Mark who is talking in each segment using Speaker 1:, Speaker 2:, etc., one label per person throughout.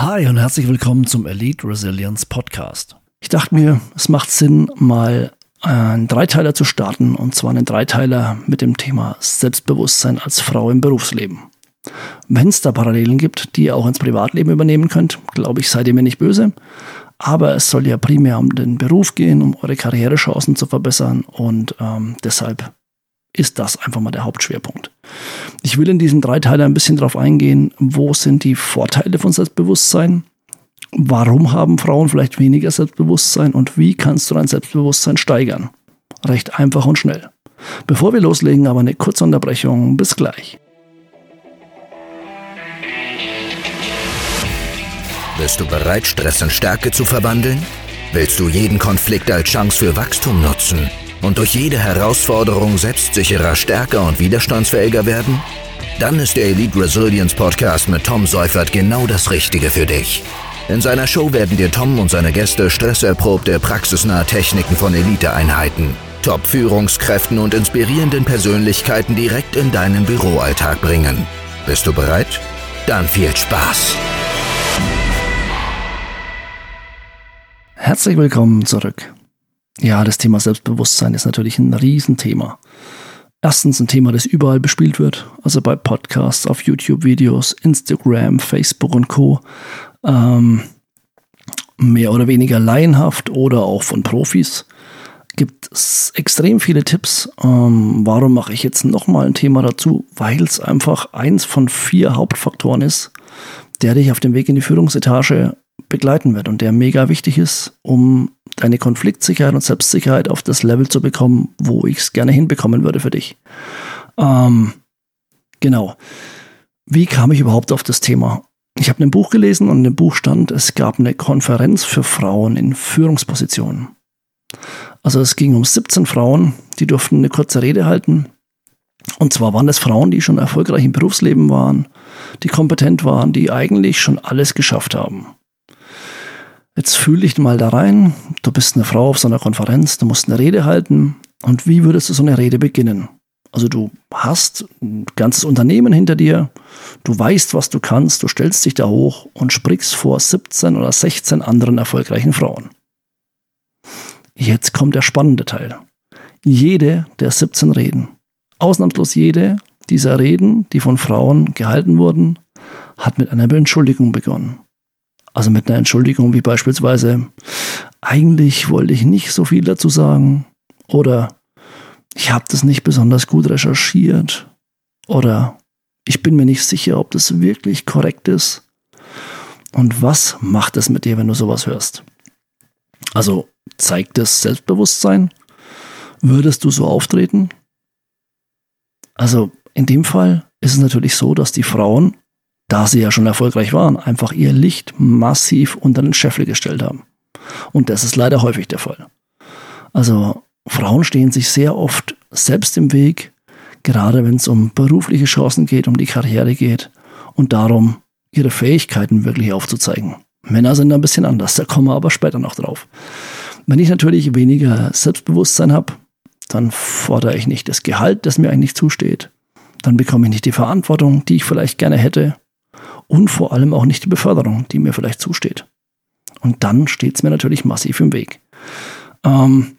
Speaker 1: Hi und herzlich willkommen zum Elite Resilience Podcast. Ich dachte mir, es macht Sinn, mal einen Dreiteiler zu starten und zwar einen Dreiteiler mit dem Thema Selbstbewusstsein als Frau im Berufsleben. Wenn es da Parallelen gibt, die ihr auch ins Privatleben übernehmen könnt, glaube ich, seid ihr mir nicht böse. Aber es soll ja primär um den Beruf gehen, um eure Karrierechancen zu verbessern und ähm, deshalb ist das einfach mal der Hauptschwerpunkt. Ich will in diesem Dreiteiler ein bisschen darauf eingehen, wo sind die Vorteile von Selbstbewusstsein, warum haben Frauen vielleicht weniger Selbstbewusstsein und wie kannst du dein Selbstbewusstsein steigern. Recht einfach und schnell. Bevor wir loslegen, aber eine kurze Unterbrechung. Bis gleich.
Speaker 2: Bist du bereit, Stress in Stärke zu verwandeln? Willst du jeden Konflikt als Chance für Wachstum nutzen? Und durch jede Herausforderung selbstsicherer, stärker und widerstandsfähiger werden? Dann ist der Elite Resilience Podcast mit Tom Seufert genau das Richtige für dich. In seiner Show werden dir Tom und seine Gäste stresserprobte, praxisnahe Techniken von Eliteeinheiten, Top-Führungskräften und inspirierenden Persönlichkeiten direkt in deinen Büroalltag bringen. Bist du bereit? Dann viel Spaß!
Speaker 1: Herzlich willkommen zurück. Ja, das Thema Selbstbewusstsein ist natürlich ein Riesenthema. Erstens ein Thema, das überall bespielt wird, also bei Podcasts, auf YouTube-Videos, Instagram, Facebook und Co. Ähm, mehr oder weniger laienhaft oder auch von Profis. Gibt es extrem viele Tipps. Ähm, warum mache ich jetzt nochmal ein Thema dazu? Weil es einfach eins von vier Hauptfaktoren ist, der dich auf dem Weg in die Führungsetage begleiten wird und der mega wichtig ist, um deine Konfliktsicherheit und Selbstsicherheit auf das Level zu bekommen, wo ich es gerne hinbekommen würde für dich. Ähm, genau. Wie kam ich überhaupt auf das Thema? Ich habe ein Buch gelesen und in dem Buch stand, es gab eine Konferenz für Frauen in Führungspositionen. Also es ging um 17 Frauen, die durften eine kurze Rede halten. Und zwar waren das Frauen, die schon erfolgreich im Berufsleben waren, die kompetent waren, die eigentlich schon alles geschafft haben. Jetzt fühl dich mal da rein. Du bist eine Frau auf so einer Konferenz, du musst eine Rede halten. Und wie würdest du so eine Rede beginnen? Also du hast ein ganzes Unternehmen hinter dir, du weißt, was du kannst, du stellst dich da hoch und sprichst vor 17 oder 16 anderen erfolgreichen Frauen. Jetzt kommt der spannende Teil. Jede der 17 Reden, ausnahmslos jede dieser Reden, die von Frauen gehalten wurden, hat mit einer Entschuldigung begonnen. Also mit einer Entschuldigung wie beispielsweise, eigentlich wollte ich nicht so viel dazu sagen oder ich habe das nicht besonders gut recherchiert oder ich bin mir nicht sicher, ob das wirklich korrekt ist. Und was macht es mit dir, wenn du sowas hörst? Also zeigt es Selbstbewusstsein? Würdest du so auftreten? Also in dem Fall ist es natürlich so, dass die Frauen da sie ja schon erfolgreich waren, einfach ihr Licht massiv unter den Scheffel gestellt haben. Und das ist leider häufig der Fall. Also Frauen stehen sich sehr oft selbst im Weg, gerade wenn es um berufliche Chancen geht, um die Karriere geht und darum, ihre Fähigkeiten wirklich aufzuzeigen. Männer sind ein bisschen anders, da kommen wir aber später noch drauf. Wenn ich natürlich weniger Selbstbewusstsein habe, dann fordere ich nicht das Gehalt, das mir eigentlich zusteht. Dann bekomme ich nicht die Verantwortung, die ich vielleicht gerne hätte und vor allem auch nicht die Beförderung, die mir vielleicht zusteht. Und dann steht es mir natürlich massiv im Weg. Ähm,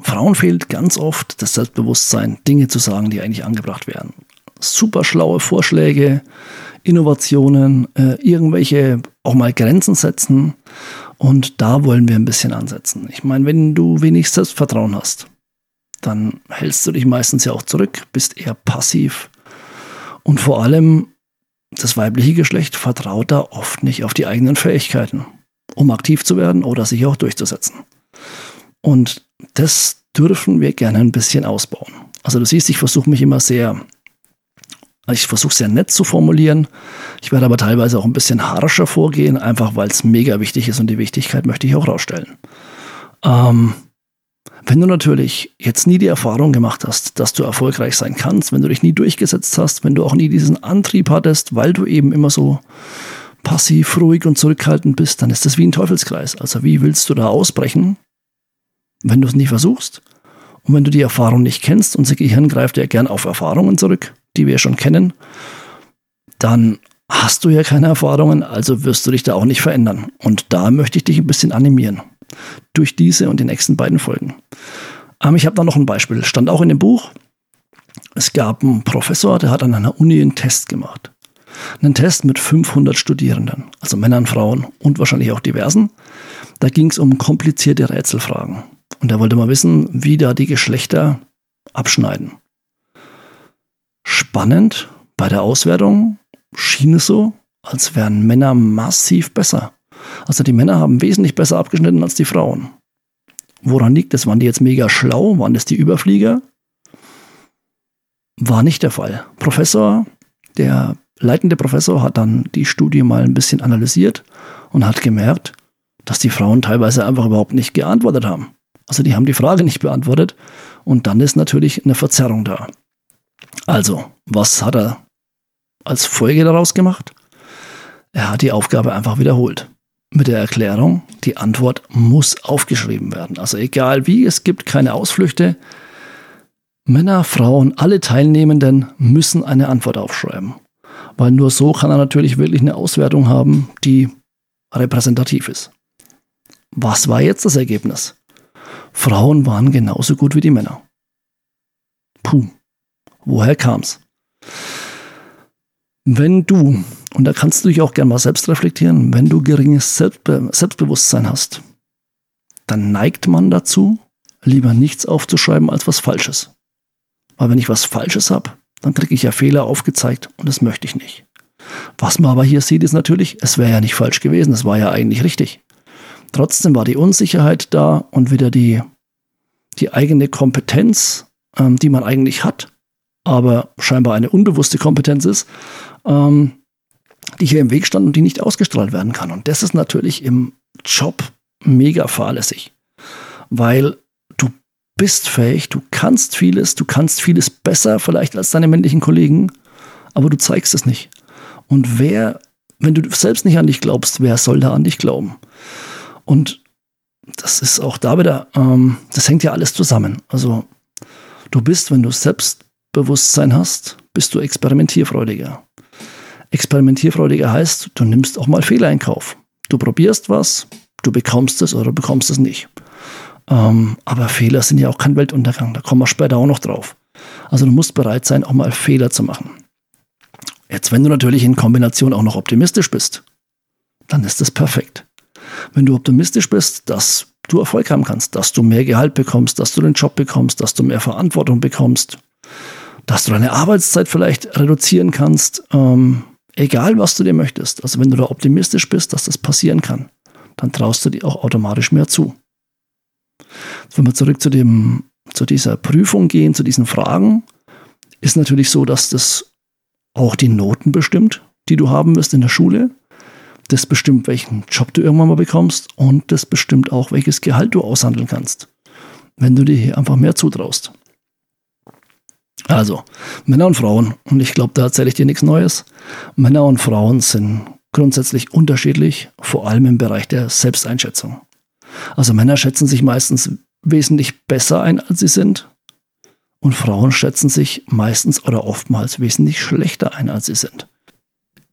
Speaker 1: Frauen fehlt ganz oft das Selbstbewusstsein, Dinge zu sagen, die eigentlich angebracht werden. Super schlaue Vorschläge, Innovationen, äh, irgendwelche auch mal Grenzen setzen. Und da wollen wir ein bisschen ansetzen. Ich meine, wenn du wenig Selbstvertrauen hast, dann hältst du dich meistens ja auch zurück, bist eher passiv. Und vor allem das weibliche Geschlecht vertraut da oft nicht auf die eigenen Fähigkeiten, um aktiv zu werden oder sich auch durchzusetzen. Und das dürfen wir gerne ein bisschen ausbauen. Also du siehst, ich versuche mich immer sehr, ich versuche sehr nett zu formulieren. Ich werde aber teilweise auch ein bisschen harscher vorgehen, einfach weil es mega wichtig ist und die Wichtigkeit möchte ich auch rausstellen. Ähm, wenn du natürlich jetzt nie die Erfahrung gemacht hast, dass du erfolgreich sein kannst, wenn du dich nie durchgesetzt hast, wenn du auch nie diesen Antrieb hattest, weil du eben immer so passiv, ruhig und zurückhaltend bist, dann ist das wie ein Teufelskreis. Also wie willst du da ausbrechen, wenn du es nie versuchst? Und wenn du die Erfahrung nicht kennst, unser Gehirn greift ja gern auf Erfahrungen zurück, die wir schon kennen, dann hast du ja keine Erfahrungen, also wirst du dich da auch nicht verändern. Und da möchte ich dich ein bisschen animieren. Durch diese und die nächsten beiden Folgen. Ähm, ich habe da noch ein Beispiel. Stand auch in dem Buch. Es gab einen Professor, der hat an einer Uni einen Test gemacht. Einen Test mit 500 Studierenden, also Männern, Frauen und wahrscheinlich auch diversen. Da ging es um komplizierte Rätselfragen. Und er wollte mal wissen, wie da die Geschlechter abschneiden. Spannend, bei der Auswertung schien es so, als wären Männer massiv besser. Also die Männer haben wesentlich besser abgeschnitten als die Frauen. Woran liegt das? Waren die jetzt mega schlau? Waren das die Überflieger? War nicht der Fall. Professor, der leitende Professor hat dann die Studie mal ein bisschen analysiert und hat gemerkt, dass die Frauen teilweise einfach überhaupt nicht geantwortet haben. Also die haben die Frage nicht beantwortet und dann ist natürlich eine Verzerrung da. Also, was hat er als Folge daraus gemacht? Er hat die Aufgabe einfach wiederholt. Mit der Erklärung, die Antwort muss aufgeschrieben werden. Also egal wie, es gibt keine Ausflüchte. Männer, Frauen, alle Teilnehmenden müssen eine Antwort aufschreiben. Weil nur so kann er natürlich wirklich eine Auswertung haben, die repräsentativ ist. Was war jetzt das Ergebnis? Frauen waren genauso gut wie die Männer. Puh, woher kam's? Wenn du, und da kannst du dich auch gerne mal selbst reflektieren, wenn du geringes Selbstbe Selbstbewusstsein hast, dann neigt man dazu, lieber nichts aufzuschreiben als was Falsches. Weil wenn ich was Falsches habe, dann kriege ich ja Fehler aufgezeigt und das möchte ich nicht. Was man aber hier sieht, ist natürlich, es wäre ja nicht falsch gewesen, es war ja eigentlich richtig. Trotzdem war die Unsicherheit da und wieder die, die eigene Kompetenz, ähm, die man eigentlich hat, aber scheinbar eine unbewusste Kompetenz ist, ähm, die hier im Weg stand und die nicht ausgestrahlt werden kann. Und das ist natürlich im Job mega fahrlässig, weil du bist fähig, du kannst vieles, du kannst vieles besser vielleicht als deine männlichen Kollegen, aber du zeigst es nicht. Und wer, wenn du selbst nicht an dich glaubst, wer soll da an dich glauben? Und das ist auch da wieder, ähm, das hängt ja alles zusammen. Also du bist, wenn du Selbstbewusstsein hast, bist du experimentierfreudiger. Experimentierfreudiger heißt, du nimmst auch mal Fehler in Kauf. Du probierst was, du bekommst es oder bekommst es nicht. Ähm, aber Fehler sind ja auch kein Weltuntergang, da kommen wir später auch noch drauf. Also du musst bereit sein, auch mal Fehler zu machen. Jetzt, wenn du natürlich in Kombination auch noch optimistisch bist, dann ist das perfekt wenn du optimistisch bist, dass du Erfolg haben kannst, dass du mehr Gehalt bekommst, dass du den Job bekommst, dass du mehr Verantwortung bekommst, dass du deine Arbeitszeit vielleicht reduzieren kannst, ähm, egal was du dir möchtest. Also wenn du da optimistisch bist, dass das passieren kann, dann traust du dir auch automatisch mehr zu. Wenn wir zurück zu, dem, zu dieser Prüfung gehen, zu diesen Fragen, ist natürlich so, dass das auch die Noten bestimmt, die du haben wirst in der Schule. Das bestimmt, welchen Job du irgendwann mal bekommst und das bestimmt auch, welches Gehalt du aushandeln kannst, wenn du dir hier einfach mehr zutraust. Also, Männer und Frauen, und ich glaube, da erzähle ich dir nichts Neues. Männer und Frauen sind grundsätzlich unterschiedlich, vor allem im Bereich der Selbsteinschätzung. Also Männer schätzen sich meistens wesentlich besser ein, als sie sind. Und Frauen schätzen sich meistens oder oftmals wesentlich schlechter ein, als sie sind.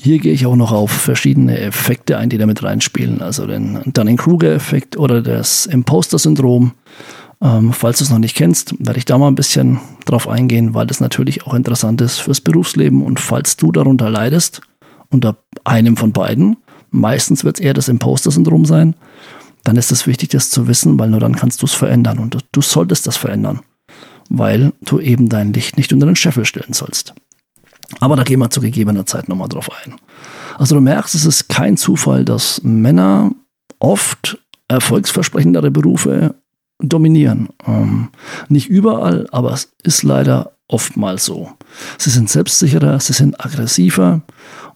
Speaker 1: Hier gehe ich auch noch auf verschiedene Effekte ein, die damit reinspielen. Also den Dunning-Kruger-Effekt oder das Imposter-Syndrom. Ähm, falls du es noch nicht kennst, werde ich da mal ein bisschen drauf eingehen, weil das natürlich auch interessant ist fürs Berufsleben. Und falls du darunter leidest, unter einem von beiden, meistens wird es eher das Imposter-Syndrom sein, dann ist es wichtig, das zu wissen, weil nur dann kannst du es verändern. Und du solltest das verändern, weil du eben dein Licht nicht unter den Scheffel stellen sollst. Aber da gehen wir zu gegebener Zeit nochmal drauf ein. Also du merkst, es ist kein Zufall, dass Männer oft erfolgsversprechendere Berufe dominieren. Ähm, nicht überall, aber es ist leider oftmals so. Sie sind selbstsicherer, sie sind aggressiver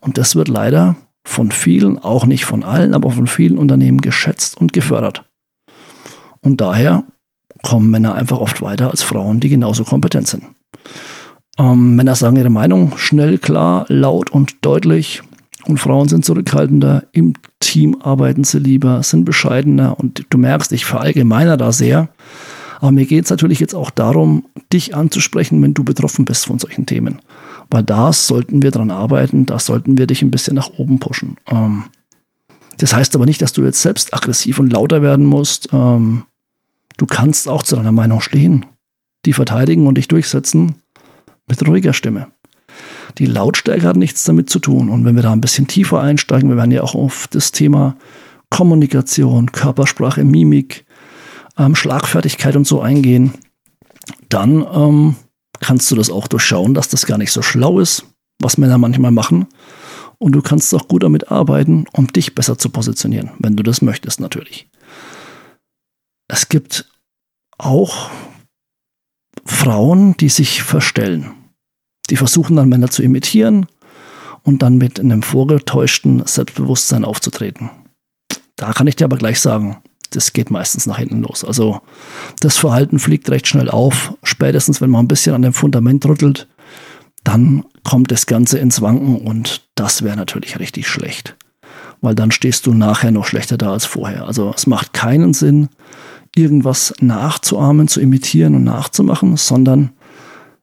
Speaker 1: und das wird leider von vielen, auch nicht von allen, aber von vielen Unternehmen geschätzt und gefördert. Und daher kommen Männer einfach oft weiter als Frauen, die genauso kompetent sind. Ähm, Männer sagen ihre Meinung schnell, klar, laut und deutlich. Und Frauen sind zurückhaltender. Im Team arbeiten sie lieber, sind bescheidener. Und du merkst, ich verallgemeiner da sehr. Aber mir geht es natürlich jetzt auch darum, dich anzusprechen, wenn du betroffen bist von solchen Themen. Weil da sollten wir dran arbeiten, da sollten wir dich ein bisschen nach oben pushen. Ähm, das heißt aber nicht, dass du jetzt selbst aggressiv und lauter werden musst. Ähm, du kannst auch zu deiner Meinung stehen, die verteidigen und dich durchsetzen mit ruhiger Stimme. Die Lautstärke hat nichts damit zu tun. Und wenn wir da ein bisschen tiefer einsteigen, wir werden ja auch auf das Thema Kommunikation, Körpersprache, Mimik, ähm, Schlagfertigkeit und so eingehen, dann ähm, kannst du das auch durchschauen, dass das gar nicht so schlau ist, was Männer manchmal machen. Und du kannst auch gut damit arbeiten, um dich besser zu positionieren, wenn du das möchtest natürlich. Es gibt auch Frauen, die sich verstellen. Die versuchen dann Männer zu imitieren und dann mit einem vorgetäuschten Selbstbewusstsein aufzutreten. Da kann ich dir aber gleich sagen, das geht meistens nach hinten los. Also das Verhalten fliegt recht schnell auf. Spätestens, wenn man ein bisschen an dem Fundament rüttelt, dann kommt das Ganze ins Wanken und das wäre natürlich richtig schlecht. Weil dann stehst du nachher noch schlechter da als vorher. Also es macht keinen Sinn, irgendwas nachzuahmen, zu imitieren und nachzumachen, sondern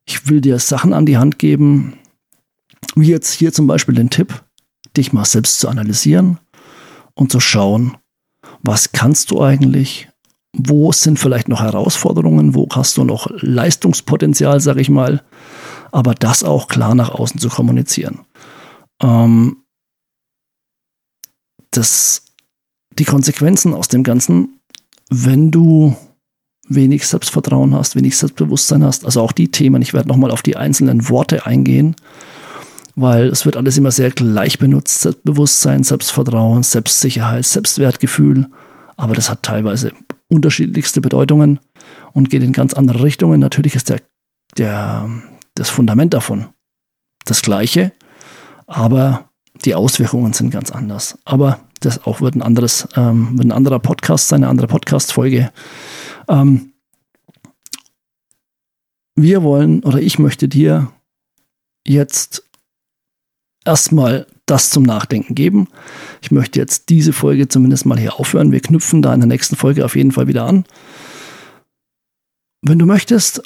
Speaker 1: ich will dir Sachen an die Hand geben, wie jetzt hier zum Beispiel den Tipp, dich mal selbst zu analysieren und zu schauen, was kannst du eigentlich, wo sind vielleicht noch Herausforderungen, wo hast du noch Leistungspotenzial, sag ich mal, aber das auch klar nach außen zu kommunizieren. Ähm, das, die Konsequenzen aus dem Ganzen, wenn du wenig Selbstvertrauen hast, wenig Selbstbewusstsein hast, also auch die Themen, ich werde nochmal auf die einzelnen Worte eingehen, weil es wird alles immer sehr gleich benutzt. Selbstbewusstsein, Selbstvertrauen, Selbstsicherheit, Selbstwertgefühl. Aber das hat teilweise unterschiedlichste Bedeutungen und geht in ganz andere Richtungen. Natürlich ist der, der, das Fundament davon das gleiche, aber die Auswirkungen sind ganz anders. Aber das auch wird ein anderes, ähm, wird ein anderer Podcast sein, eine andere Podcast-Folge. Ähm, wir wollen oder ich möchte dir jetzt erstmal das zum Nachdenken geben. Ich möchte jetzt diese Folge zumindest mal hier aufhören. Wir knüpfen da in der nächsten Folge auf jeden Fall wieder an. Wenn du möchtest,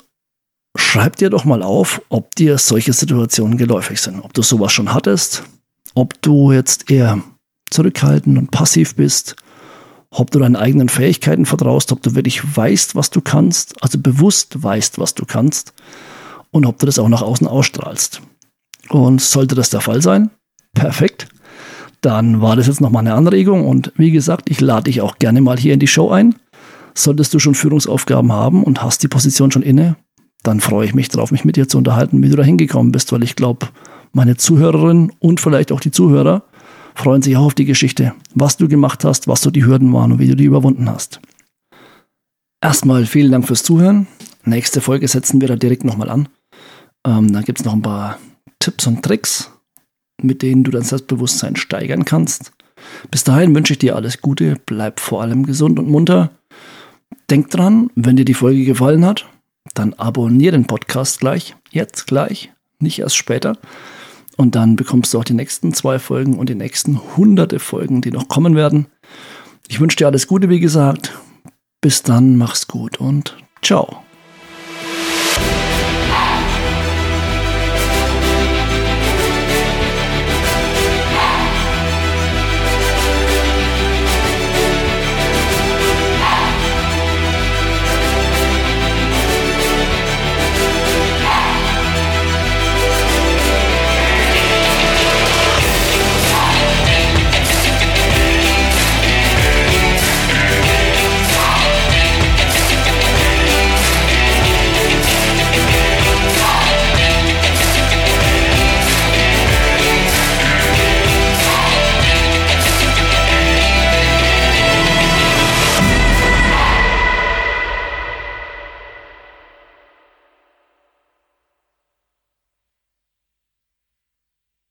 Speaker 1: schreib dir doch mal auf, ob dir solche Situationen geläufig sind. Ob du sowas schon hattest, ob du jetzt eher zurückhaltend und passiv bist, ob du deinen eigenen Fähigkeiten vertraust, ob du wirklich weißt, was du kannst, also bewusst weißt, was du kannst und ob du das auch nach außen ausstrahlst. Und sollte das der Fall sein, perfekt. Dann war das jetzt nochmal eine Anregung und wie gesagt, ich lade dich auch gerne mal hier in die Show ein. Solltest du schon Führungsaufgaben haben und hast die Position schon inne, dann freue ich mich darauf, mich mit dir zu unterhalten, wie du da hingekommen bist, weil ich glaube, meine Zuhörerinnen und vielleicht auch die Zuhörer freuen sich auch auf die Geschichte, was du gemacht hast, was so die Hürden waren und wie du die überwunden hast. Erstmal vielen Dank fürs Zuhören. Nächste Folge setzen wir da direkt nochmal an. Ähm, da gibt es noch ein paar Tipps und Tricks, mit denen du dein Selbstbewusstsein steigern kannst. Bis dahin wünsche ich dir alles Gute, bleib vor allem gesund und munter. Denk dran, wenn dir die Folge gefallen hat, dann abonniere den Podcast gleich, jetzt gleich, nicht erst später. Und dann bekommst du auch die nächsten zwei Folgen und die nächsten hunderte Folgen, die noch kommen werden. Ich wünsche dir alles Gute, wie gesagt. Bis dann, mach's gut und ciao.